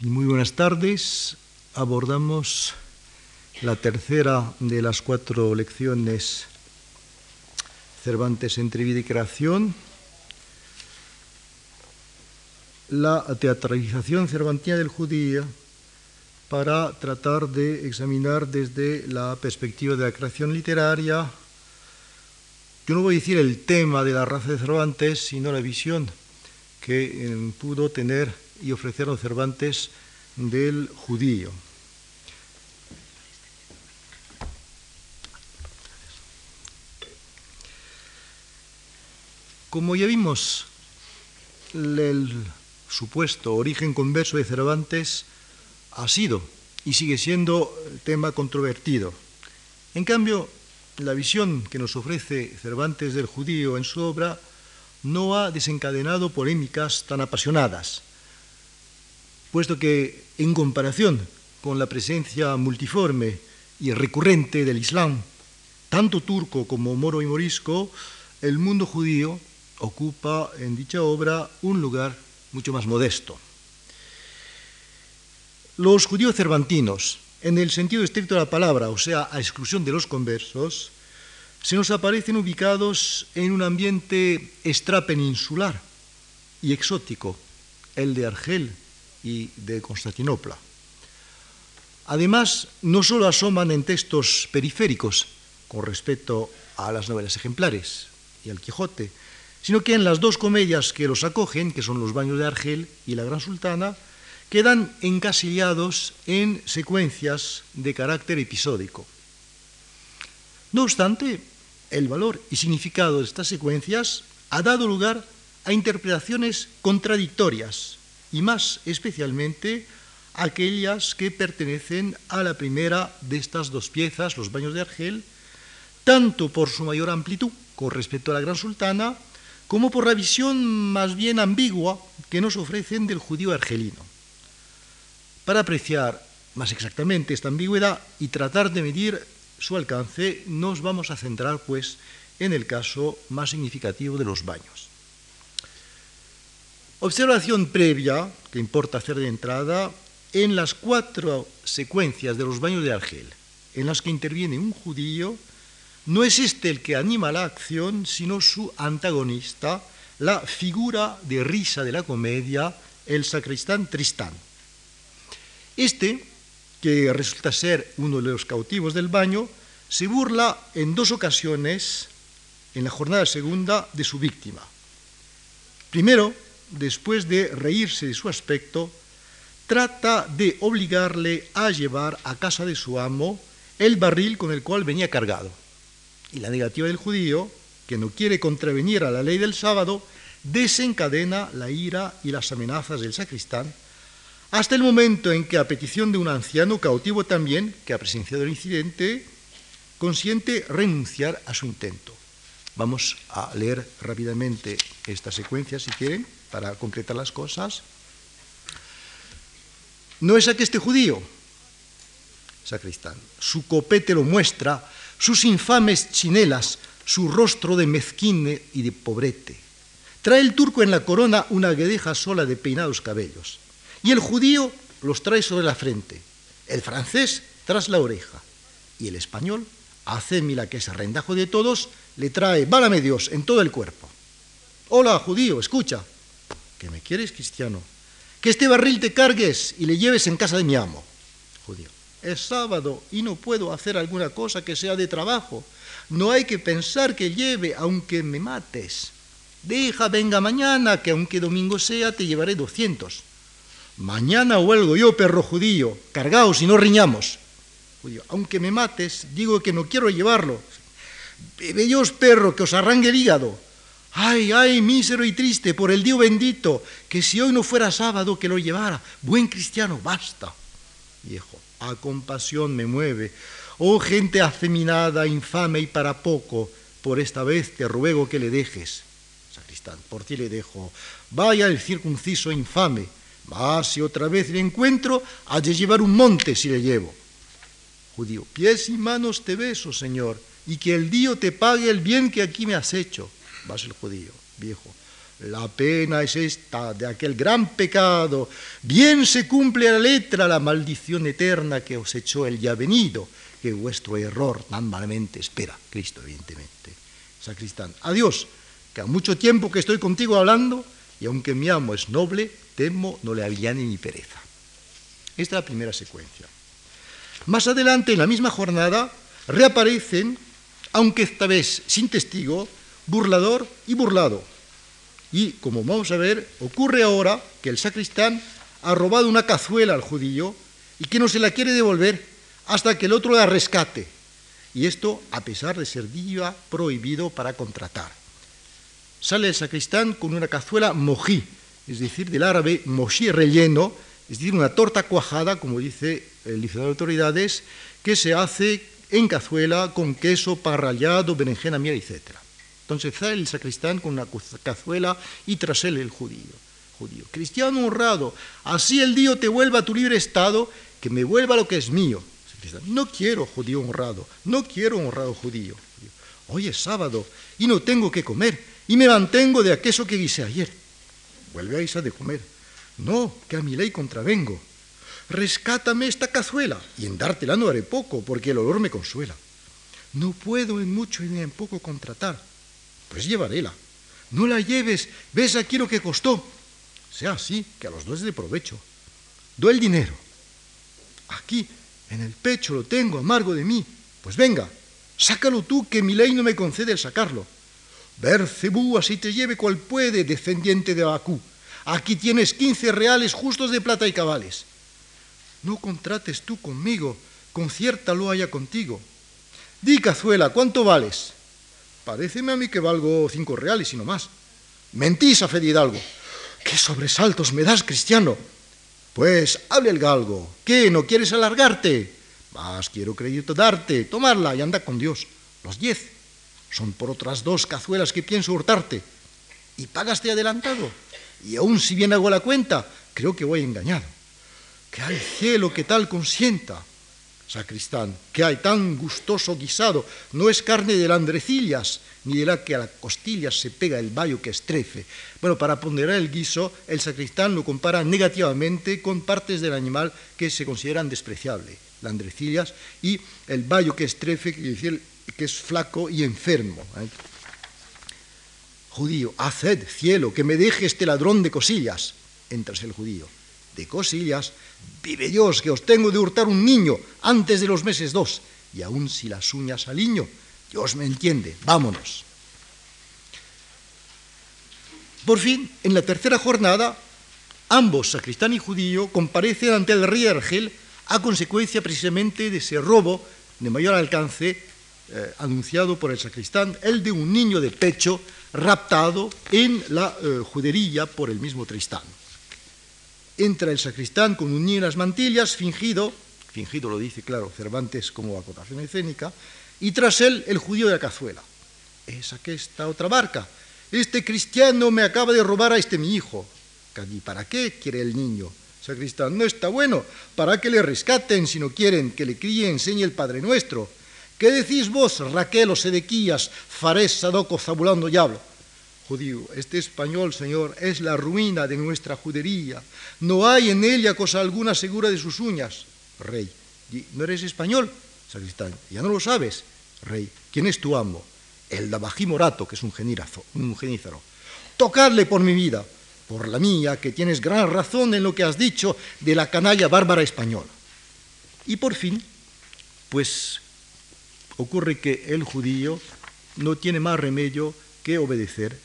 Muy buenas tardes. Abordamos la tercera de las cuatro lecciones. Cervantes entre vida y creación, la teatralización cervantina del judío para tratar de examinar desde la perspectiva de la creación literaria, yo no voy a decir el tema de la raza de Cervantes, sino la visión que eh, pudo tener y ofrecer a Cervantes del judío. Como ya vimos, el supuesto origen converso de Cervantes ha sido y sigue siendo tema controvertido. En cambio, la visión que nos ofrece Cervantes del judío en su obra no ha desencadenado polémicas tan apasionadas, puesto que en comparación con la presencia multiforme y recurrente del Islam, tanto turco como moro y morisco, el mundo judío ocupa en dicha obra un lugar mucho más modesto. Los judíos cervantinos, en el sentido estricto de la palabra, o sea, a exclusión de los conversos, se nos aparecen ubicados en un ambiente extrapeninsular y exótico, el de Argel y de Constantinopla. Además, no solo asoman en textos periféricos con respecto a las novelas ejemplares y al Quijote, sino que en las dos comedias que los acogen, que son Los baños de Argel y La Gran Sultana, quedan encasillados en secuencias de carácter episódico. No obstante, el valor y significado de estas secuencias ha dado lugar a interpretaciones contradictorias y más especialmente aquellas que pertenecen a la primera de estas dos piezas, los baños de Argel, tanto por su mayor amplitud con respecto a la Gran Sultana, como por la visión más bien ambigua que nos ofrecen del judío argelino. Para apreciar más exactamente esta ambigüedad y tratar de medir su alcance, nos vamos a centrar pues en el caso más significativo de los baños. Observación previa que importa hacer de entrada en las cuatro secuencias de los baños de Argel, en las que interviene un judío, no es este el que anima la acción, sino su antagonista, la figura de risa de la comedia, el sacristán Tristán. Este, que resulta ser uno de los cautivos del baño, se burla en dos ocasiones, en la jornada segunda, de su víctima. Primero, después de reírse de su aspecto, trata de obligarle a llevar a casa de su amo el barril con el cual venía cargado y la negativa del judío, que no quiere contravenir a la ley del sábado, desencadena la ira y las amenazas del sacristán, hasta el momento en que, a petición de un anciano cautivo también, que ha presenciado el incidente, consiente renunciar a su intento. Vamos a leer rápidamente esta secuencia, si quieren, para completar las cosas. No es este judío, sacristán, su copete lo muestra, sus infames chinelas, su rostro de mezquine y de pobrete. Trae el turco en la corona una guedeja sola de peinados cabellos, y el judío los trae sobre la frente, el francés tras la oreja, y el español, mila que es arrendajo de todos, le trae, válame Dios, en todo el cuerpo. Hola, judío, escucha, que me quieres, cristiano, que este barril te cargues y le lleves en casa de mi amo, judío es sábado y no puedo hacer alguna cosa que sea de trabajo. No hay que pensar que lleve, aunque me mates. Deja, venga mañana, que aunque domingo sea, te llevaré doscientos. Mañana huelgo yo, perro judío, cargaos y no riñamos. Judío, aunque me mates, digo que no quiero llevarlo. Bellos perro, que os arranque el hígado. Ay, ay, mísero y triste, por el Dios bendito, que si hoy no fuera sábado que lo llevara. Buen cristiano, basta. Viejo, a compasión me mueve. Oh gente afeminada, infame y para poco, por esta vez te ruego que le dejes. Sacristán, por ti le dejo. Vaya el circunciso infame. Mas si otra vez le encuentro, ha de llevar un monte si le llevo. Judío, pies y manos te beso, Señor, y que el Dios te pague el bien que aquí me has hecho. Vas el judío, viejo. La pena es esta de aquel gran pecado. Bien se cumple a la letra la maldición eterna que os echó el ya venido, que vuestro error tan malamente espera. Cristo, evidentemente. Sacristán, adiós, que a mucho tiempo que estoy contigo hablando, y aunque mi amo es noble, temo no le aviane ni pereza. Esta es la primera secuencia. Más adelante, en la misma jornada, reaparecen, aunque esta vez sin testigo, burlador y burlado. Y como vamos a ver, ocurre ahora que el sacristán ha robado una cazuela al judío y que no se la quiere devolver hasta que el otro la rescate. Y esto a pesar de ser día prohibido para contratar. Sale el sacristán con una cazuela mojí, es decir, del árabe mojí relleno, es decir, una torta cuajada, como dice el diccionario de autoridades, que se hace en cazuela con queso, pan rallado, berenjena, miel, etc. Entonces sale el sacristán con una cazuela y tras él el judío. judío. Cristiano honrado, así el Dios te vuelva a tu libre estado, que me vuelva lo que es mío. No quiero judío honrado, no quiero honrado judío. Hoy es sábado y no tengo que comer y me mantengo de aquello que hice ayer. Vuelve a de comer. No, que a mi ley contravengo. Rescátame esta cazuela y en dártela no haré poco porque el olor me consuela. No puedo en mucho ni en poco contratar. Pues llevaréla. No la lleves, ves aquí lo que costó. Sea así, que a los dos es de provecho. Do el dinero. Aquí en el pecho lo tengo amargo de mí. Pues venga, sácalo tú, que mi ley no me concede el sacarlo. Bercebú, así te lleve cual puede, descendiente de Abacú. Aquí tienes quince reales justos de plata y cabales. No contrates tú conmigo, conciértalo haya contigo. Di, cazuela, ¿cuánto vales? Paréceme a mí que valgo cinco reales y no más. Mentís a Fede Hidalgo. ¿Qué sobresaltos me das, cristiano? Pues hable el galgo. ¿Qué? ¿No quieres alargarte? Más quiero crédito darte, tomarla y anda con Dios. Los diez son por otras dos cazuelas que pienso hurtarte. Y pagaste adelantado. Y aún si bien hago la cuenta, creo que voy engañado. Que hay cielo que tal consienta. Sacristán, que hay tan gustoso guisado, no es carne de landrecillas, ni de la que a las costillas se pega el vallo que estrefe. Bueno, para ponderar el guiso, el sacristán lo compara negativamente con partes del animal que se consideran despreciables, landrecillas, y el vallo que estrefe, que es flaco y enfermo. ¿eh? Judío, haced cielo, que me deje este ladrón de cosillas. Entras el judío, de cosillas, vive Dios, que os tengo de hurtar un niño antes de los meses dos, y aun si las uñas al niño, Dios me entiende, vámonos. Por fin, en la tercera jornada, ambos, sacristán y judío, comparecen ante el rey Argel a consecuencia precisamente de ese robo de mayor alcance eh, anunciado por el sacristán, el de un niño de pecho raptado en la eh, judería por el mismo Tristán. Entra el sacristán con un niño en las mantillas, fingido, fingido lo dice, claro, Cervantes como acotación escénica, y tras él el judío de la cazuela. Es esta otra barca. Este cristiano me acaba de robar a este mi hijo. ¿Y para qué quiere el niño? Sacristán, no está bueno. ¿Para que le rescaten si no quieren que le críe enseñe el Padre Nuestro? ¿Qué decís vos, Raquel o Sedequías, Farés, Sadoco, Zabulando y hablo? Judío, este español, Señor, es la ruina de nuestra judería. No hay en ella cosa alguna segura de sus uñas. Rey, ¿no eres español? Sacristán, ya no lo sabes. Rey, ¿quién es tu amo? El Dabají Morato, que es un, genízaro. un genízaro. Tocadle por mi vida, por la mía, que tienes gran razón en lo que has dicho de la canalla bárbara española. Y por fin, pues ocurre que el judío no tiene más remedio que obedecer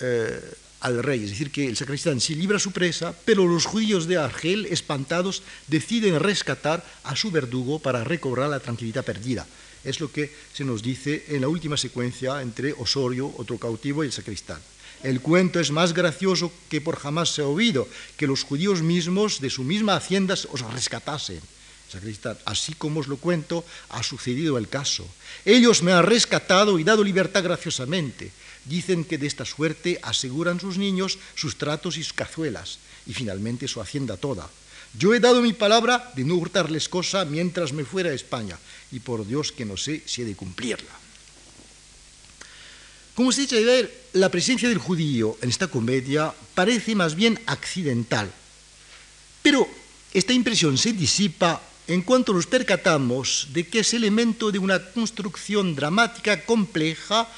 eh, al rey, es decir, que el sacristán sí libra su presa, pero los judíos de Argel, espantados, deciden rescatar a su verdugo para recobrar la tranquilidad perdida. Es lo que se nos dice en la última secuencia entre Osorio, otro cautivo, y el sacristán. El cuento es más gracioso que por jamás se ha oído, que los judíos mismos de su misma hacienda os rescatasen. Sacristán, así como os lo cuento, ha sucedido el caso. Ellos me han rescatado y dado libertad graciosamente dicen que de esta suerte aseguran sus niños sus tratos y sus cazuelas, y finalmente su hacienda toda. Yo he dado mi palabra de no hurtarles cosa mientras me fuera a España, y por Dios que no sé si he de cumplirla. Como se echa de ver, la presencia del judío en esta comedia parece más bien accidental. Pero esta impresión se disipa en cuanto nos percatamos de que es elemento de una construcción dramática compleja,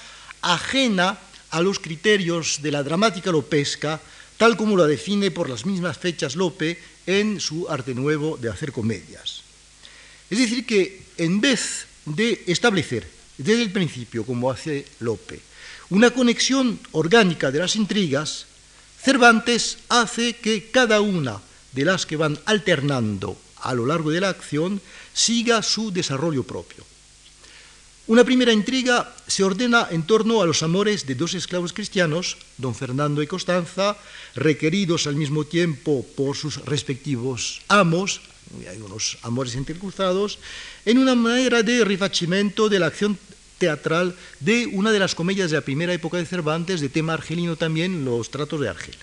ajena a los criterios de la dramática lopesca, tal como lo define por las mismas fechas Lope en su arte nuevo de hacer comedias. Es decir, que en vez de establecer desde el principio, como hace Lope, una conexión orgánica de las intrigas, Cervantes hace que cada una de las que van alternando a lo largo de la acción siga su desarrollo propio. Una primera intriga se ordena en torno a los amores de dos esclavos cristianos, don Fernando y Constanza, requeridos al mismo tiempo por sus respectivos amos, hay unos amores intercruzados, en una manera de rifacimiento de la acción teatral de una de las comedias de la primera época de Cervantes, de tema argelino también, Los tratos de Argel.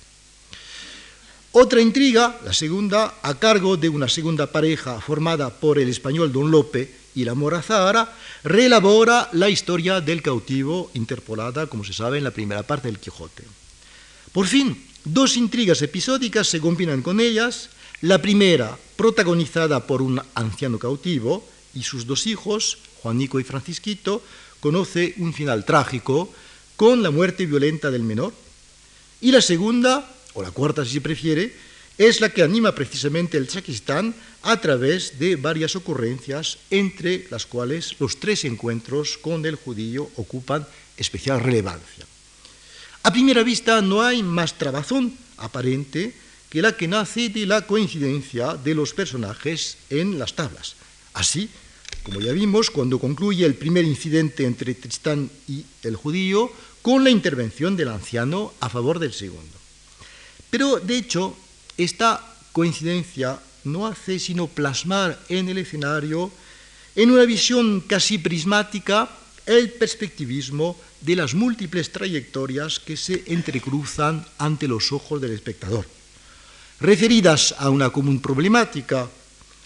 Otra intriga, la segunda, a cargo de una segunda pareja formada por el español Don Lope y la mora Zahara, reelabora la historia del cautivo interpolada, como se sabe, en la primera parte del Quijote. Por fin, dos intrigas episódicas se combinan con ellas, la primera protagonizada por un anciano cautivo y sus dos hijos, Juanico y Francisquito, conoce un final trágico con la muerte violenta del menor, y la segunda o la cuarta si se prefiere, es la que anima precisamente el sacristán a través de varias ocurrencias, entre las cuales los tres encuentros con el judío ocupan especial relevancia. A primera vista no hay más trabazón aparente que la que nace de la coincidencia de los personajes en las tablas. Así, como ya vimos, cuando concluye el primer incidente entre Tristán y el judío, con la intervención del anciano a favor del segundo. Pero, de hecho, esta coincidencia no hace sino plasmar en el escenario, en una visión casi prismática, el perspectivismo de las múltiples trayectorias que se entrecruzan ante los ojos del espectador. Referidas a una común problemática,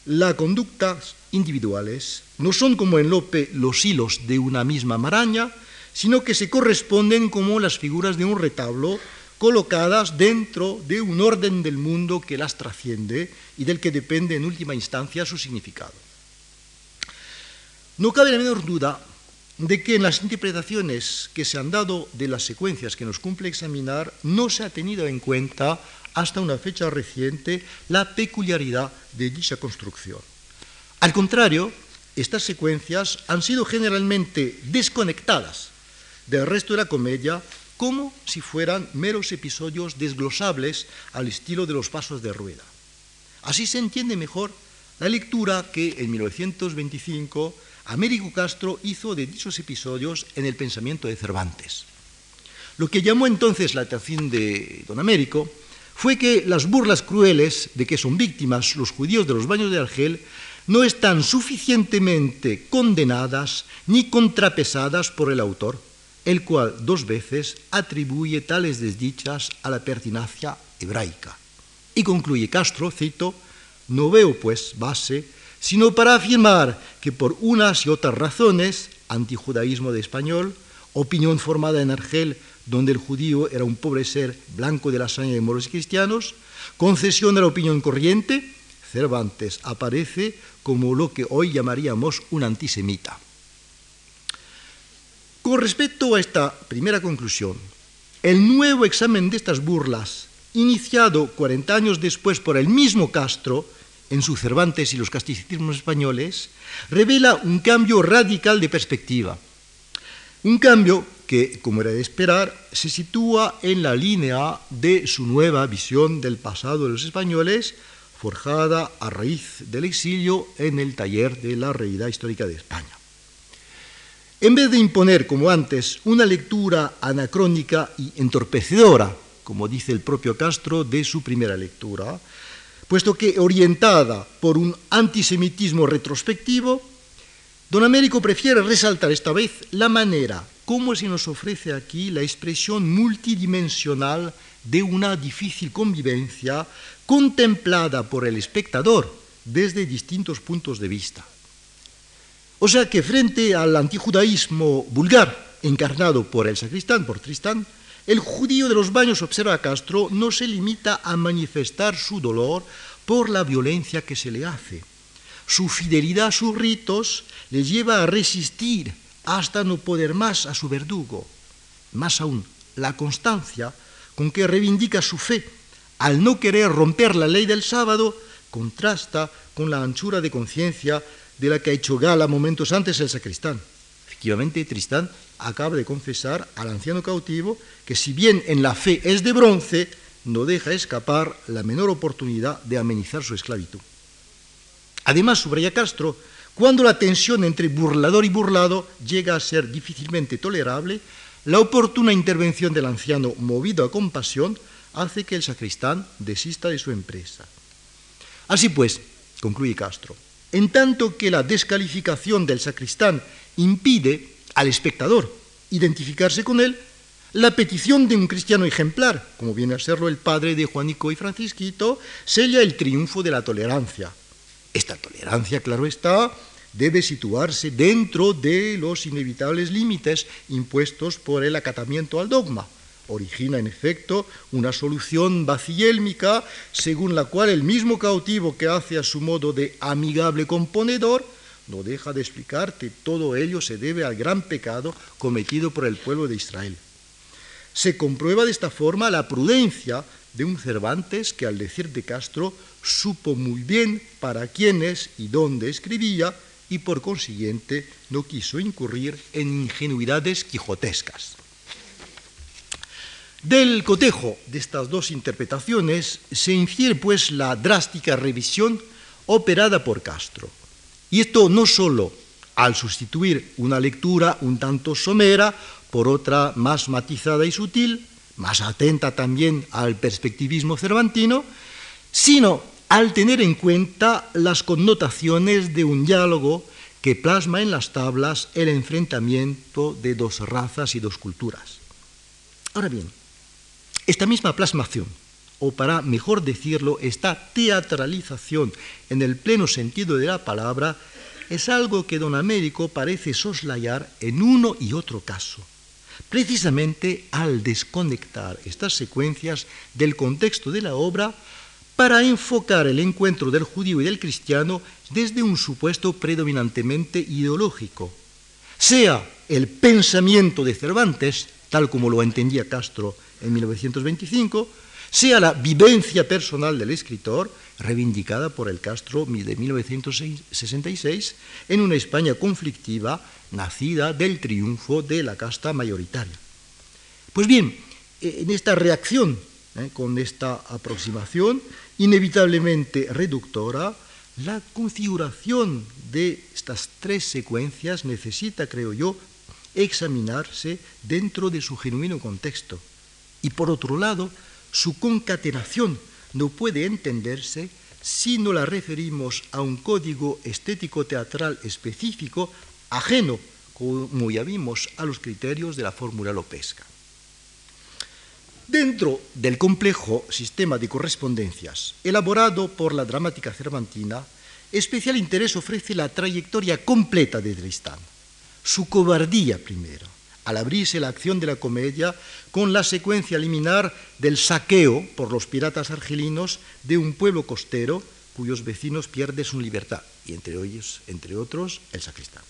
las conductas individuales no son como en Lope los hilos de una misma maraña, sino que se corresponden como las figuras de un retablo colocadas dentro de un orden del mundo que las trasciende y del que depende en última instancia su significado. No cabe la menor duda de que en las interpretaciones que se han dado de las secuencias que nos cumple examinar no se ha tenido en cuenta hasta una fecha reciente la peculiaridad de dicha construcción. Al contrario, estas secuencias han sido generalmente desconectadas del resto de la comedia como si fueran meros episodios desglosables al estilo de los pasos de rueda. Así se entiende mejor la lectura que en 1925 Américo Castro hizo de dichos episodios en el pensamiento de Cervantes. Lo que llamó entonces la atención de don Américo fue que las burlas crueles de que son víctimas los judíos de los baños de Argel no están suficientemente condenadas ni contrapesadas por el autor el cual dos veces atribuye tales desdichas a la pertinacia hebraica. Y concluye Castro, cito, no veo pues base, sino para afirmar que por unas y otras razones, antijudaísmo de español, opinión formada en Argel, donde el judío era un pobre ser blanco de la sangre de moros cristianos, concesión de la opinión corriente, Cervantes aparece como lo que hoy llamaríamos un antisemita. Con respecto a esta primera conclusión, el nuevo examen de estas burlas, iniciado 40 años después por el mismo Castro, en su Cervantes y los casticismos españoles, revela un cambio radical de perspectiva. Un cambio que, como era de esperar, se sitúa en la línea de su nueva visión del pasado de los españoles, forjada a raíz del exilio en el taller de la realidad histórica de España. En vez de imponer, como antes, una lectura anacrónica y entorpecedora, como dice el propio Castro, de su primera lectura, puesto que orientada por un antisemitismo retrospectivo, don Américo prefiere resaltar esta vez la manera como se nos ofrece aquí la expresión multidimensional de una difícil convivencia contemplada por el espectador desde distintos puntos de vista. O sea que frente al antijudaísmo vulgar encarnado por el sacristán, por Tristán, el judío de los baños, observa Castro, no se limita a manifestar su dolor por la violencia que se le hace. Su fidelidad a sus ritos le lleva a resistir hasta no poder más a su verdugo. Más aún, la constancia con que reivindica su fe al no querer romper la ley del sábado contrasta con la anchura de conciencia de la que ha hecho gala momentos antes el sacristán. Efectivamente, Tristán acaba de confesar al anciano cautivo que si bien en la fe es de bronce, no deja escapar la menor oportunidad de amenizar su esclavitud. Además, subraya Castro, cuando la tensión entre burlador y burlado llega a ser difícilmente tolerable, la oportuna intervención del anciano, movido a compasión, hace que el sacristán desista de su empresa. Así pues, concluye Castro, en tanto que la descalificación del sacristán impide al espectador identificarse con él, la petición de un cristiano ejemplar, como viene a serlo el padre de Juanico y Francisquito, sella el triunfo de la tolerancia. Esta tolerancia, claro está, debe situarse dentro de los inevitables límites impuestos por el acatamiento al dogma. Origina, en efecto, una solución vacillélmica según la cual el mismo cautivo que hace a su modo de amigable componedor no deja de explicar que todo ello se debe al gran pecado cometido por el pueblo de Israel. Se comprueba de esta forma la prudencia de un Cervantes que al decir de Castro supo muy bien para quiénes y dónde escribía y por consiguiente no quiso incurrir en ingenuidades quijotescas. Del cotejo de estas dos interpretaciones se infiere pues la drástica revisión operada por Castro. Y esto no sólo al sustituir una lectura un tanto somera por otra más matizada y sutil, más atenta también al perspectivismo cervantino, sino al tener en cuenta las connotaciones de un diálogo que plasma en las tablas el enfrentamiento de dos razas y dos culturas. Ahora bien, esta misma plasmación, o para mejor decirlo, esta teatralización en el pleno sentido de la palabra, es algo que don Américo parece soslayar en uno y otro caso precisamente al desconectar estas secuencias del contexto de la obra para enfocar el encuentro del judío y del cristiano desde un supuesto predominantemente ideológico, sea el pensamiento de Cervantes, tal como lo entendía Castro en 1925, sea la vivencia personal del escritor, reivindicada por el Castro de 1966, en una España conflictiva nacida del triunfo de la casta mayoritaria. Pues bien, en esta reacción, ¿eh? con esta aproximación inevitablemente reductora, la configuración de estas tres secuencias necesita, creo yo, examinarse dentro de su genuino contexto. Y por otro lado, su concatenación no puede entenderse si no la referimos a un código estético teatral específico ajeno, como ya vimos, a los criterios de la fórmula lopesca. Dentro del complejo sistema de correspondencias elaborado por la dramática cervantina, especial interés ofrece la trayectoria completa de Tristán, su cobardía primero, al abrirse la acción de la comedia con la secuencia liminar del saqueo por los piratas argelinos de un pueblo costero cuyos vecinos pierden su libertad, y entre ellos, entre otros, el sacristán.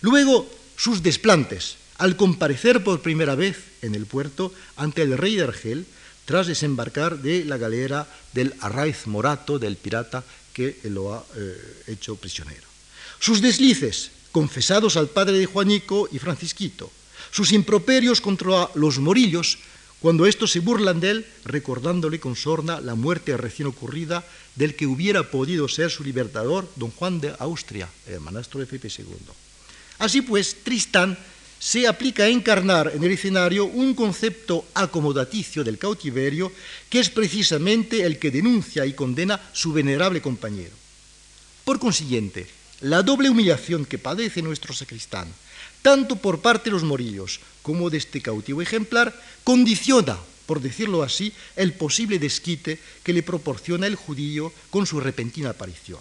Luego, sus desplantes, al comparecer por primera vez en el puerto ante el rey de Argel, tras desembarcar de la galera del Arraiz Morato, del pirata que lo ha eh, hecho prisionero. Sus deslices, confesados al padre de Juanico y Francisquito, sus improperios contra los morillos, cuando estos se burlan de él, recordándole con sorna la muerte recién ocurrida del que hubiera podido ser su libertador, don Juan de Austria, el manastro de Felipe II. Así pues, Tristán se aplica a encarnar en el escenario un concepto acomodaticio del cautiverio que es precisamente el que denuncia y condena su venerable compañero. Por consiguiente, la doble humillación que padece nuestro sacristán, tanto por parte de los morillos como de este cautivo ejemplar, condiciona, por decirlo así, el posible desquite que le proporciona el judío con su repentina aparición.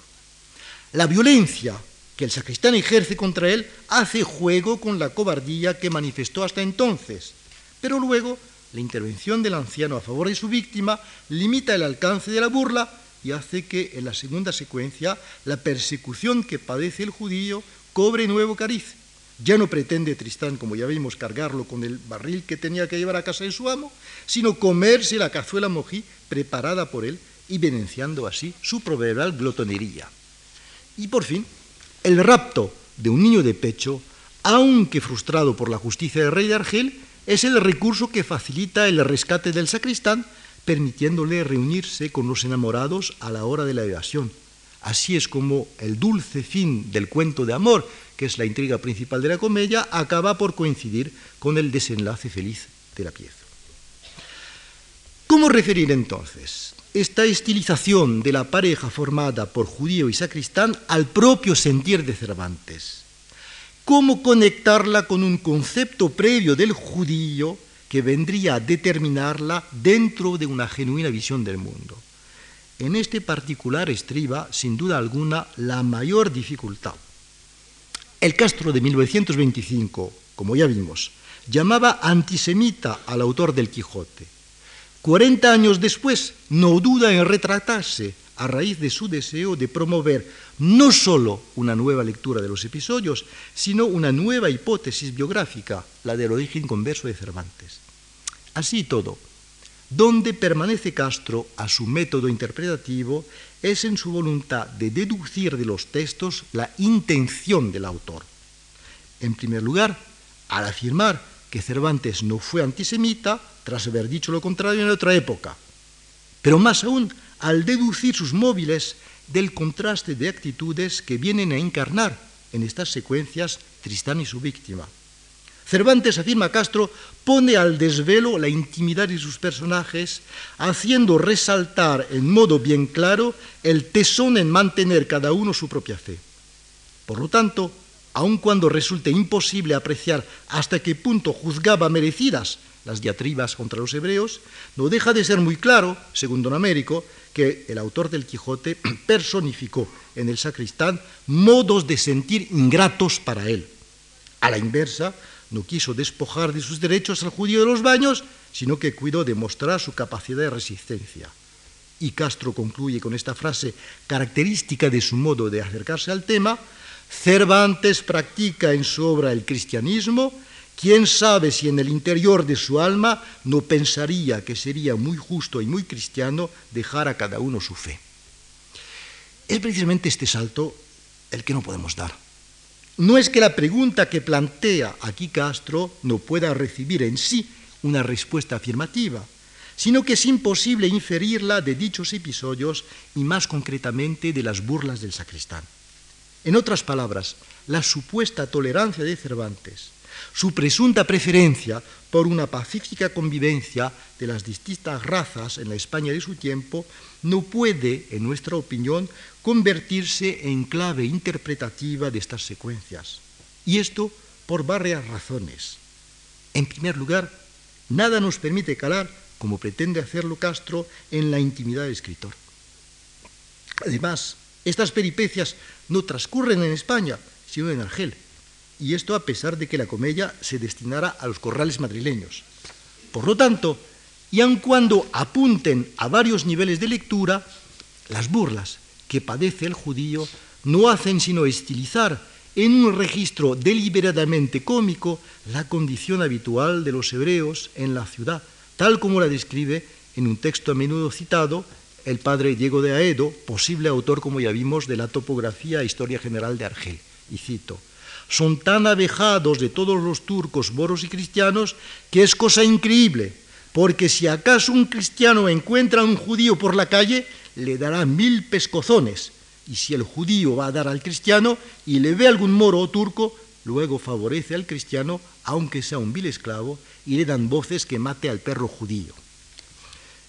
La violencia que el sacristán ejerce contra él hace juego con la cobardía que manifestó hasta entonces, pero luego la intervención del anciano a favor de su víctima limita el alcance de la burla y hace que en la segunda secuencia la persecución que padece el judío cobre nuevo cariz. Ya no pretende Tristán, como ya vimos, cargarlo con el barril que tenía que llevar a casa de su amo, sino comerse la cazuela mojí preparada por él y evidenciando así su proverbial glotonería. Y por fin, el rapto de un niño de pecho, aunque frustrado por la justicia del rey de Argel, es el recurso que facilita el rescate del sacristán, permitiéndole reunirse con los enamorados a la hora de la evasión. Así es como el dulce fin del cuento de amor, que es la intriga principal de la comedia, acaba por coincidir con el desenlace feliz de la pieza. ¿Cómo referir entonces esta estilización de la pareja formada por judío y sacristán al propio sentir de Cervantes? ¿Cómo conectarla con un concepto previo del judío que vendría a determinarla dentro de una genuina visión del mundo? En este particular estriba, sin duda alguna, la mayor dificultad. El Castro de 1925, como ya vimos, llamaba antisemita al autor del Quijote. Cuarenta años después, no duda en retratarse a raíz de su deseo de promover no sólo una nueva lectura de los episodios, sino una nueva hipótesis biográfica, la del origen converso de Cervantes. Así todo, donde permanece Castro a su método interpretativo es en su voluntad de deducir de los textos la intención del autor. En primer lugar, al afirmar que Cervantes no fue antisemita, tras haber dicho lo contrario en otra época, pero más aún al deducir sus móviles del contraste de actitudes que vienen a encarnar en estas secuencias Tristán y su víctima. Cervantes, afirma Castro, pone al desvelo la intimidad de sus personajes, haciendo resaltar en modo bien claro el tesón en mantener cada uno su propia fe. Por lo tanto, aun cuando resulte imposible apreciar hasta qué punto juzgaba merecidas las diatribas contra los hebreos, no deja de ser muy claro, según don Américo, que el autor del Quijote personificó en el sacristán modos de sentir ingratos para él. A la inversa, no quiso despojar de sus derechos al judío de los baños, sino que cuidó de mostrar su capacidad de resistencia. Y Castro concluye con esta frase característica de su modo de acercarse al tema, Cervantes practica en su obra el cristianismo ¿Quién sabe si en el interior de su alma no pensaría que sería muy justo y muy cristiano dejar a cada uno su fe? Es precisamente este salto el que no podemos dar. No es que la pregunta que plantea aquí Castro no pueda recibir en sí una respuesta afirmativa, sino que es imposible inferirla de dichos episodios y más concretamente de las burlas del sacristán. En otras palabras, la supuesta tolerancia de Cervantes su presunta preferencia por una pacífica convivencia de las distintas razas en la España de su tiempo no puede, en nuestra opinión, convertirse en clave interpretativa de estas secuencias. Y esto por varias razones. En primer lugar, nada nos permite calar, como pretende hacerlo Castro, en la intimidad del escritor. Además, estas peripecias no transcurren en España, sino en Argel, y esto a pesar de que la comedia se destinara a los corrales madrileños. Por lo tanto, y aun cuando apunten a varios niveles de lectura, las burlas que padece el judío no hacen sino estilizar en un registro deliberadamente cómico la condición habitual de los hebreos en la ciudad, tal como la describe en un texto a menudo citado el padre Diego de Aedo, posible autor, como ya vimos, de la topografía e historia general de Argel. Y cito, son tan abejados de todos los turcos, moros y cristianos que es cosa increíble, porque si acaso un cristiano encuentra a un judío por la calle, le dará mil pescozones, y si el judío va a dar al cristiano y le ve algún moro o turco, luego favorece al cristiano, aunque sea un vil esclavo, y le dan voces que mate al perro judío.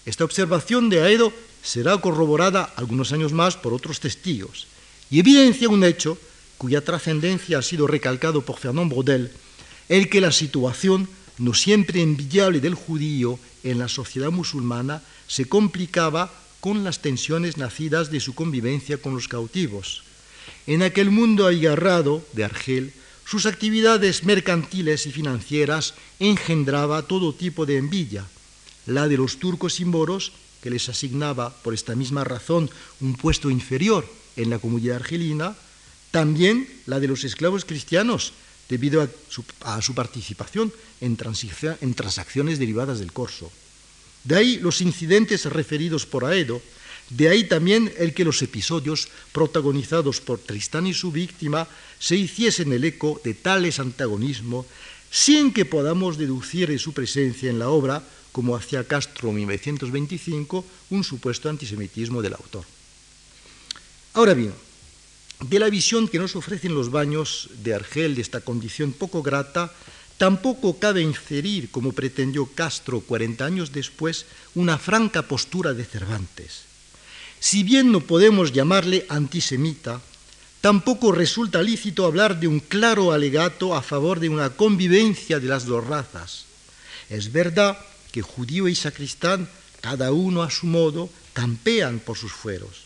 Esta observación de Aedo será corroborada algunos años más por otros testigos, y evidencia un hecho cuya trascendencia ha sido recalcado por Fernand Brodel, el que la situación no siempre envidiable del judío en la sociedad musulmana se complicaba con las tensiones nacidas de su convivencia con los cautivos. en aquel mundo agarrado de Argel, sus actividades mercantiles y financieras engendraba todo tipo de envidia, la de los turcos y moros, que les asignaba por esta misma razón un puesto inferior en la comunidad argelina, también la de los esclavos cristianos, debido a su, participación en, transacciones derivadas del corso. De ahí los incidentes referidos por Aedo, de ahí también el que los episodios protagonizados por Tristán y su víctima se hiciesen el eco de tales antagonismos sin que podamos deducir de su presencia en la obra, como hacía Castro en 1925, un supuesto antisemitismo del autor. Ahora bien, de la visión que nos ofrecen los baños de Argel de esta condición poco grata, tampoco cabe inferir, como pretendió Castro 40 años después, una franca postura de Cervantes. Si bien no podemos llamarle antisemita, tampoco resulta lícito hablar de un claro alegato a favor de una convivencia de las dos razas. Es verdad que judío y sacristán, cada uno a su modo, campean por sus fueros.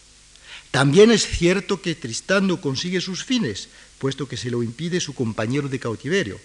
También es cierto que Tristán no consigue sus fines, puesto que se lo impide su compañero de cautiverio.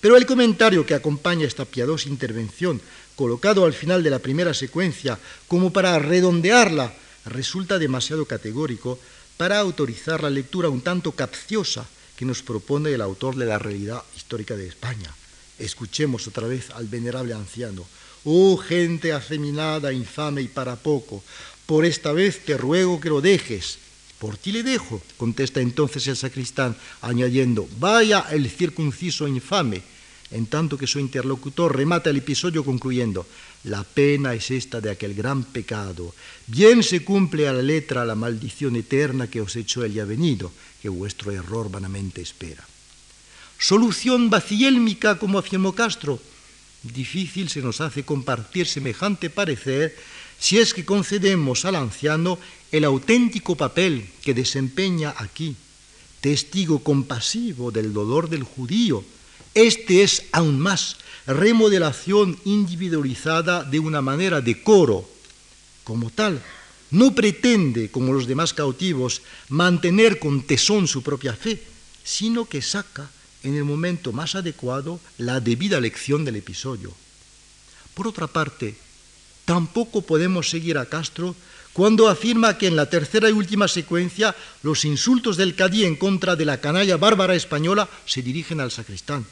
Pero el comentario que acompaña esta piadosa intervención, colocado al final de la primera secuencia como para redondearla resulta demasiado categórico para autorizar la lectura un tanto capciosa que nos propone el autor de la realidad histórica de España. Escuchemos otra vez al venerable anciano. Oh gente afeminada, infame y para poco, por esta vez te ruego que lo dejes. Por ti le dejo, contesta entonces el sacristán, añadiendo, vaya el circunciso infame, en tanto que su interlocutor remata el episodio concluyendo, la pena es esta de aquel gran pecado. Bien se cumple a la letra la maldición eterna que os echó el ya venido, que vuestro error vanamente espera. Solución vaciélmica, como afirmó Castro. Difícil se nos hace compartir semejante parecer si es que concedemos al anciano el auténtico papel que desempeña aquí, testigo compasivo del dolor del judío. Este es aún más remodelación individualizada de una manera de coro. Como tal, no pretende, como los demás cautivos, mantener con tesón su propia fe, sino que saca en el momento más adecuado la debida lección del episodio. Por otra parte, tampoco podemos seguir a Castro cuando afirma que en la tercera y última secuencia los insultos del Cadí en contra de la canalla bárbara española se dirigen al sacristán.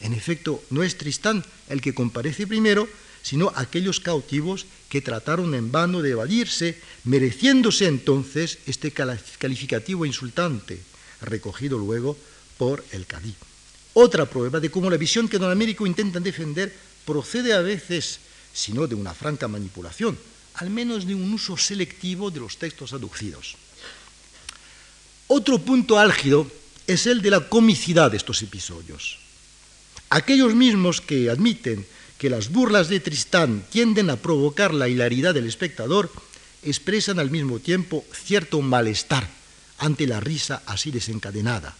En efecto, no es Tristán el que comparece primero, sino aquellos cautivos que trataron en vano de evadirse, mereciéndose entonces este calificativo insultante, recogido luego por el Cadí. Otra prueba de cómo la visión que don Américo intenta defender procede a veces, si no de una franca manipulación, al menos de un uso selectivo de los textos aducidos. Otro punto álgido es el de la comicidad de estos episodios. Aquellos mismos que admiten que las burlas de Tristán tienden a provocar la hilaridad del espectador, expresan al mismo tiempo cierto malestar ante la risa así desencadenada.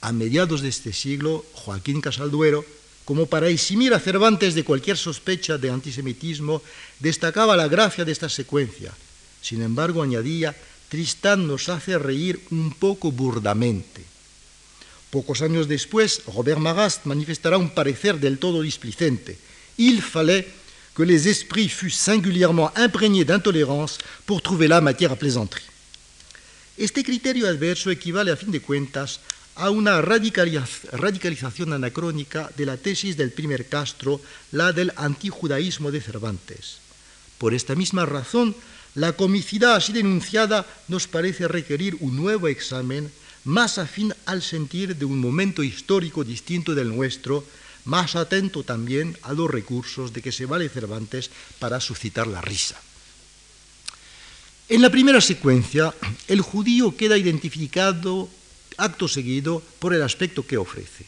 A mediados de este siglo, Joaquín Casalduero, como para eximir a Cervantes de cualquier sospecha de antisemitismo, destacaba la gracia de esta secuencia. Sin embargo, añadía, Tristán nos hace reír un poco burdamente. Pocos años después, Robert Marast manifestará un parecer del todo displicente. Il fallait que les esprits fussent singulièrement imprégnés d'intolérance pour trouver la matière à plaisanterie. Este criterio adverso equivale, a fin de cuentas, a una radicalización anacrónica de la tesis del primer Castro, la del antijudaísmo de Cervantes. Por esta misma razón, la comicidad así denunciada nos parece requerir un nuevo examen más afín al sentir de un momento histórico distinto del nuestro, más atento también a los recursos de que se vale Cervantes para suscitar la risa. En la primera secuencia, el judío queda identificado acto seguido por el aspecto que ofrece.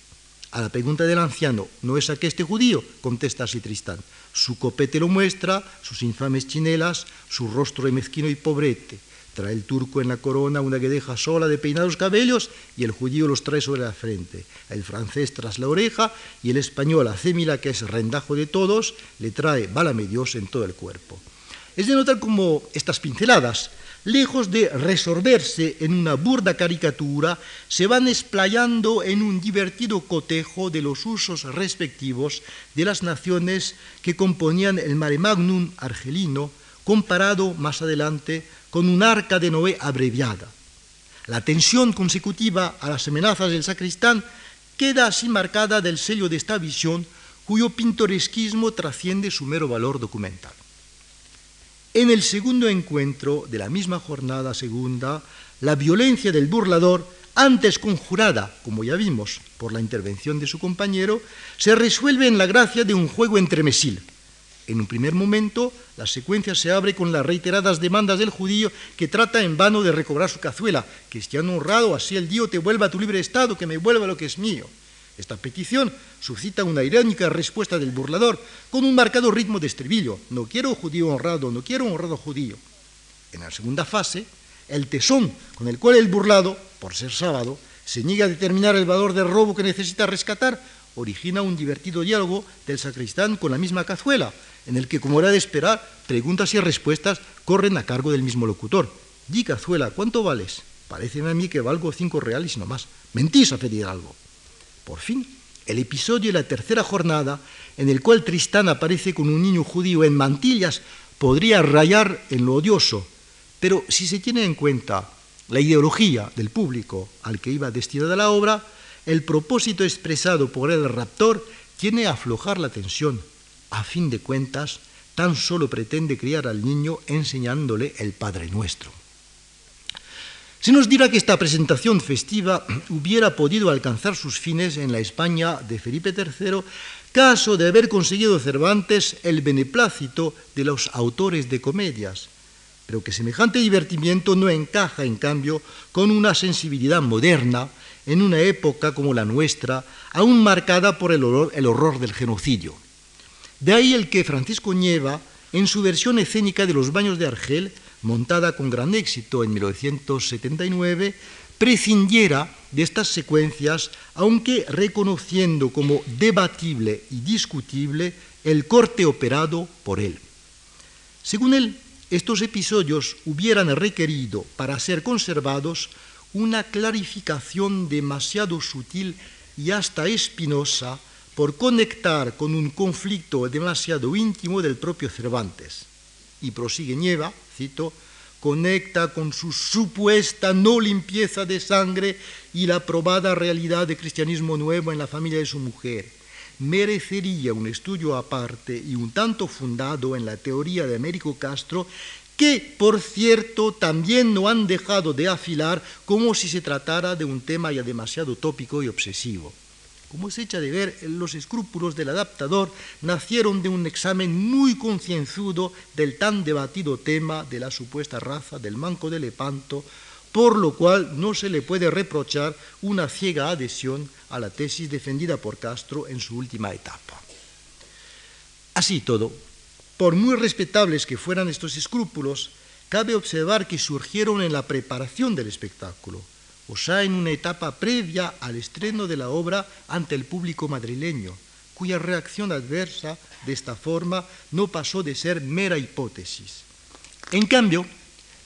A la pregunta del anciano, ¿no es aqueste judío? Contesta así Tristán. Su copete lo muestra, sus infames chinelas, su rostro de mezquino y pobrete Trae el turco en la corona una guedeja sola de peinados cabellos y el judío los trae sobre la frente. El francés tras la oreja y el español acémila, que es rendajo de todos, le trae válame Dios en todo el cuerpo. Es de notar cómo estas pinceladas lejos de resolverse en una burda caricatura, se van explayando en un divertido cotejo de los usos respectivos de las naciones que componían el mare magnum argelino, comparado más adelante con un arca de Noé abreviada. La tensión consecutiva a las amenazas del sacristán queda así marcada del sello de esta visión cuyo pintoresquismo trasciende su mero valor documental. En el segundo encuentro de la misma jornada segunda, la violencia del burlador, antes conjurada, como ya vimos, por la intervención de su compañero, se resuelve en la gracia de un juego entremesil. En un primer momento, la secuencia se abre con las reiteradas demandas del judío que trata en vano de recobrar su cazuela. Cristiano honrado, así el Dios te vuelva a tu libre estado, que me vuelva lo que es mío. Esta petición suscita una irónica respuesta del burlador con un marcado ritmo de estribillo. No quiero judío honrado, no quiero honrado judío. En la segunda fase, el tesón con el cual el burlado, por ser sábado, se niega a determinar el valor del robo que necesita rescatar, origina un divertido diálogo del sacristán con la misma cazuela, en el que, como era de esperar, preguntas y respuestas corren a cargo del mismo locutor. Di, cazuela, ¿cuánto vales? Pareceme a mí que valgo cinco reales y no más. Mentís a pedir algo. Por fin, el episodio de la tercera jornada, en el cual Tristán aparece con un niño judío en mantillas, podría rayar en lo odioso, pero si se tiene en cuenta la ideología del público al que iba destinada la obra, el propósito expresado por el raptor tiene a aflojar la tensión. A fin de cuentas, tan solo pretende criar al niño enseñándole el Padre Nuestro. Se nos dirá que esta presentación festiva hubiera podido alcanzar sus fines en la España de Felipe III, caso de haber conseguido Cervantes el beneplácito de los autores de comedias, pero que semejante divertimiento no encaja, en cambio, con una sensibilidad moderna en una época como la nuestra, aún marcada por el horror, el horror del genocidio. De ahí el que Francisco Nieva, en su versión escénica de Los Baños de Argel, montada con gran éxito en 1979, prescindiera de estas secuencias, aunque reconociendo como debatible y discutible el corte operado por él. Según él, estos episodios hubieran requerido, para ser conservados, una clarificación demasiado sutil y hasta espinosa por conectar con un conflicto demasiado íntimo del propio Cervantes. Y prosigue Nieva, cito, conecta con su supuesta no limpieza de sangre y la probada realidad de cristianismo nuevo en la familia de su mujer. Merecería un estudio aparte y un tanto fundado en la teoría de Américo Castro, que, por cierto, también no han dejado de afilar como si se tratara de un tema ya demasiado tópico y obsesivo. Como se echa de ver, los escrúpulos del adaptador nacieron de un examen muy concienzudo del tan debatido tema de la supuesta raza del manco de Lepanto, por lo cual no se le puede reprochar una ciega adhesión a la tesis defendida por Castro en su última etapa. Así todo, por muy respetables que fueran estos escrúpulos, cabe observar que surgieron en la preparación del espectáculo o sea, en una etapa previa al estreno de la obra ante el público madrileño, cuya reacción adversa de esta forma no pasó de ser mera hipótesis. En cambio,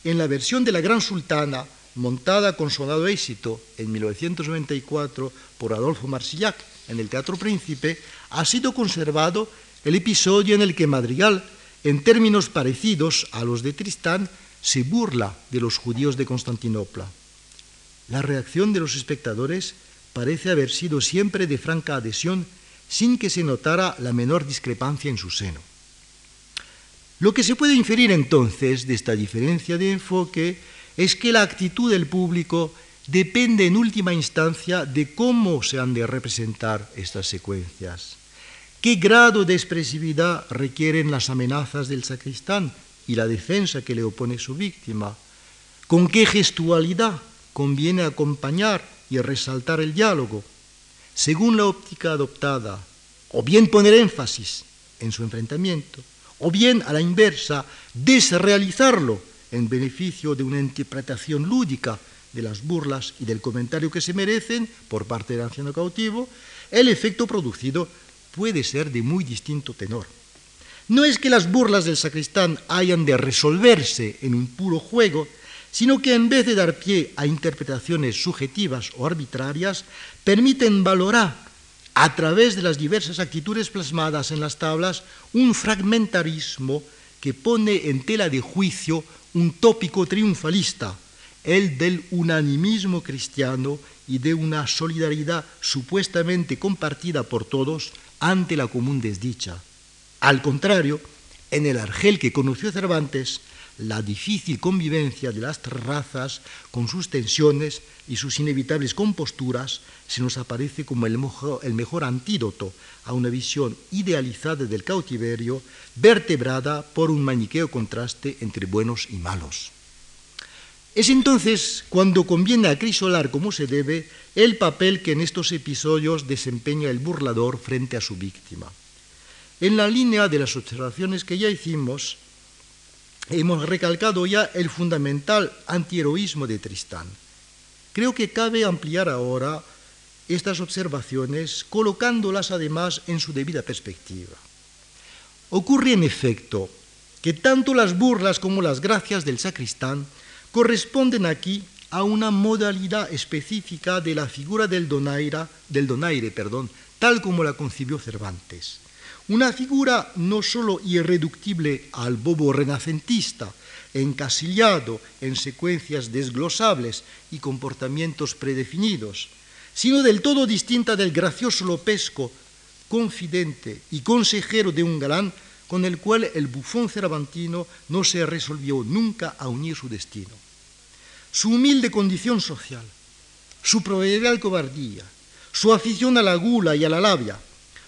en la versión de la Gran Sultana, montada con sonado éxito en 1994 por Adolfo Marsillac en el Teatro Príncipe, ha sido conservado el episodio en el que Madrigal, en términos parecidos a los de Tristán, se burla de los judíos de Constantinopla. La reacción de los espectadores parece haber sido siempre de franca adhesión sin que se notara la menor discrepancia en su seno. Lo que se puede inferir entonces de esta diferencia de enfoque es que la actitud del público depende en última instancia de cómo se han de representar estas secuencias, qué grado de expresividad requieren las amenazas del sacristán y la defensa que le opone su víctima, con qué gestualidad conviene acompañar y resaltar el diálogo, según la óptica adoptada, o bien poner énfasis en su enfrentamiento, o bien a la inversa, desrealizarlo en beneficio de una interpretación lúdica de las burlas y del comentario que se merecen por parte del anciano cautivo, el efecto producido puede ser de muy distinto tenor. No es que las burlas del sacristán hayan de resolverse en un puro juego, sino que en vez de dar pie a interpretaciones subjetivas o arbitrarias, permiten valorar a través de las diversas actitudes plasmadas en las tablas un fragmentarismo que pone en tela de juicio un tópico triunfalista, el del unanimismo cristiano y de una solidaridad supuestamente compartida por todos ante la común desdicha. Al contrario, en el Argel que conoció Cervantes, la difícil convivencia de las razas con sus tensiones y sus inevitables composturas se nos aparece como el mejor, antídoto a una visión idealizada del cautiverio, vertebrada por un maniqueo contraste entre buenos y malos. Es entonces cuando conviene acrisolar como se debe el papel que en estos episodios desempeña el burlador frente a su víctima. En la línea de las observaciones que ya hicimos, hemos recalcado ya el fundamental antiheroísmo de Tristán. Creo que cabe ampliar ahora estas observaciones colocándolas además en su debida perspectiva. Ocurre en efecto que tanto las burlas como las gracias del sacristán corresponden aquí a una modalidad específica de la figura del, donaire, del donaire, perdón, tal como la concibió Cervantes. Una figura no sólo irreductible al bobo renacentista, encasillado en secuencias desglosables y comportamientos predefinidos, sino del todo distinta del gracioso lopesco, confidente y consejero de un galán con el cual el bufón cervantino no se resolvió nunca a unir su destino. Su humilde condición social, su proverbial cobardía, su afición a la gula y a la labia,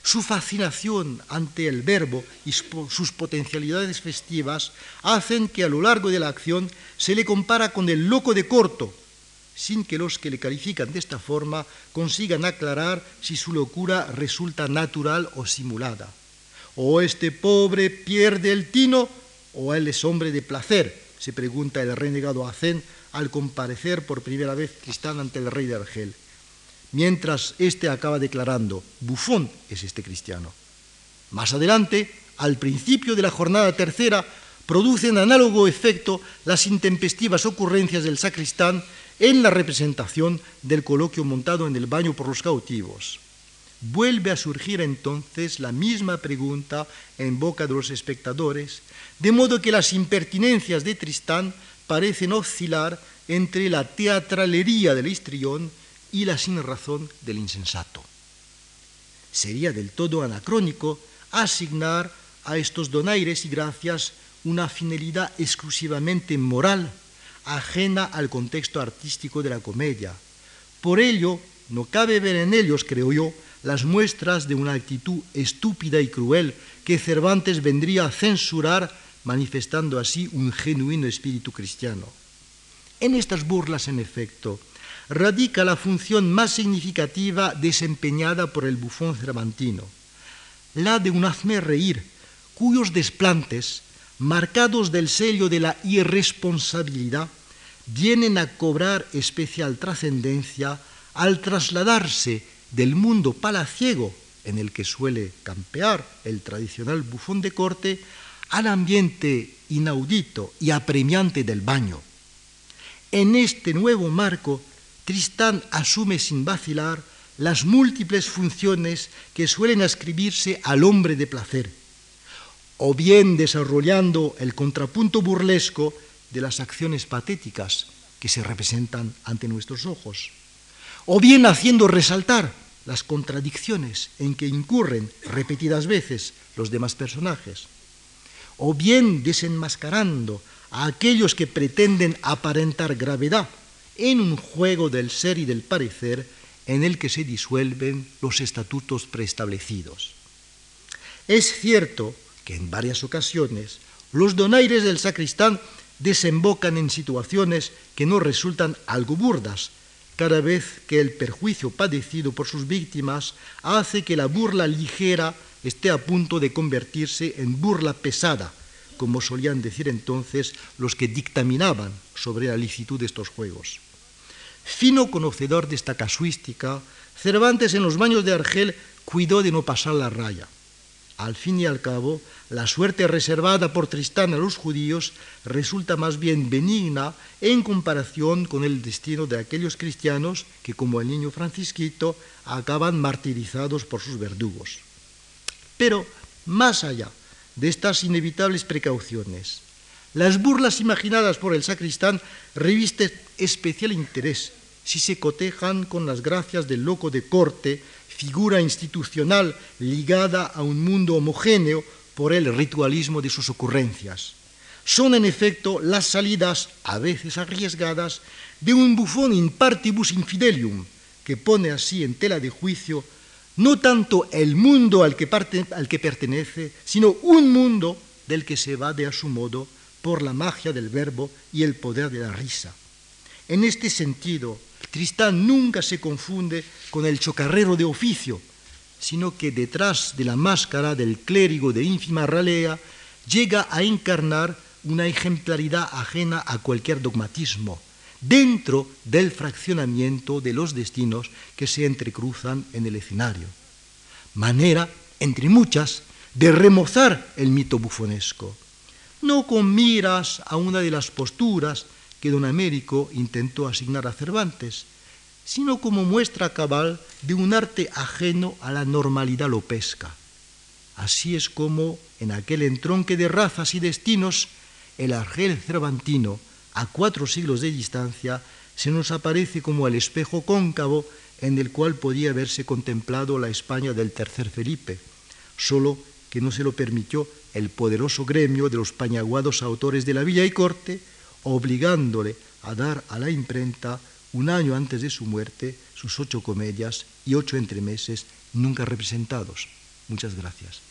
su fascinación ante el verbo y sus potencialidades festivas hacen que a lo largo de la acción se le compara con el loco de corto, sin que los que le califican de esta forma consigan aclarar si su locura resulta natural o simulada. O este pobre pierde el tino o él es hombre de placer, se pregunta el renegado Hacén al comparecer por primera vez Tristán ante el rey de Argel mientras éste acaba declarando, bufón es este cristiano. Más adelante, al principio de la jornada tercera, producen análogo efecto las intempestivas ocurrencias del sacristán en la representación del coloquio montado en el baño por los cautivos. Vuelve a surgir entonces la misma pregunta en boca de los espectadores, de modo que las impertinencias de Tristán parecen oscilar entre la teatralería del histrión y la sin razón del insensato. Sería del todo anacrónico asignar a estos donaires y gracias una finalidad exclusivamente moral, ajena al contexto artístico de la comedia. Por ello, no cabe ver en ellos, creo yo, las muestras de una actitud estúpida y cruel que Cervantes vendría a censurar, manifestando así un genuino espíritu cristiano. En estas burlas, en efecto, radica la función más significativa desempeñada por el bufón cervantino, la de un hazme reír, cuyos desplantes, marcados del sello de la irresponsabilidad, vienen a cobrar especial trascendencia al trasladarse del mundo palaciego en el que suele campear el tradicional bufón de corte al ambiente inaudito y apremiante del baño. En este nuevo marco Tristán asume sin vacilar las múltiples funciones que suelen ascribirse al hombre de placer, o bien desarrollando el contrapunto burlesco de las acciones patéticas que se representan ante nuestros ojos, o bien haciendo resaltar las contradicciones en que incurren repetidas veces los demás personajes, o bien desenmascarando a aquellos que pretenden aparentar gravedad en un juego del ser y del parecer en el que se disuelven los estatutos preestablecidos. Es cierto que en varias ocasiones los donaires del sacristán desembocan en situaciones que no resultan algo burdas, cada vez que el perjuicio padecido por sus víctimas hace que la burla ligera esté a punto de convertirse en burla pesada, como solían decir entonces los que dictaminaban sobre la licitud de estos juegos. Fino conocedor de esta casuística, Cervantes en los baños de Argel cuidó de no pasar la raya. Al fin y al cabo, la suerte reservada por Tristán a los judíos resulta más bien benigna en comparación con el destino de aquellos cristianos que, como el niño Francisquito, acaban martirizados por sus verdugos. Pero, más allá de estas inevitables precauciones, las burlas imaginadas por el sacristán revisten especial interés si se cotejan con las gracias del loco de corte, figura institucional ligada a un mundo homogéneo por el ritualismo de sus ocurrencias. Son en efecto las salidas, a veces arriesgadas, de un bufón in partibus infidelium, que pone así en tela de juicio no tanto el mundo al que, al que pertenece, sino un mundo del que se va de a su modo por la magia del verbo y el poder de la risa. En este sentido, Tristán nunca se confunde con el chocarrero de oficio, sino que detrás de la máscara del clérigo de ínfima ralea llega a encarnar una ejemplaridad ajena a cualquier dogmatismo, dentro del fraccionamiento de los destinos que se entrecruzan en el escenario. Manera, entre muchas, de remozar el mito bufonesco, no con miras a una de las posturas que don Américo intentó asignar a Cervantes, sino como muestra cabal de un arte ajeno a la normalidad lopesca. Así es como, en aquel entronque de razas y destinos, el Argel cervantino, a cuatro siglos de distancia, se nos aparece como el espejo cóncavo en el cual podía haberse contemplado la España del tercer Felipe, solo que no se lo permitió el poderoso gremio de los pañaguados autores de la villa y corte, obligándole a dar a la imprenta, un año antes de su muerte, sus ocho comedias y ocho entremeses nunca representados. Muchas gracias.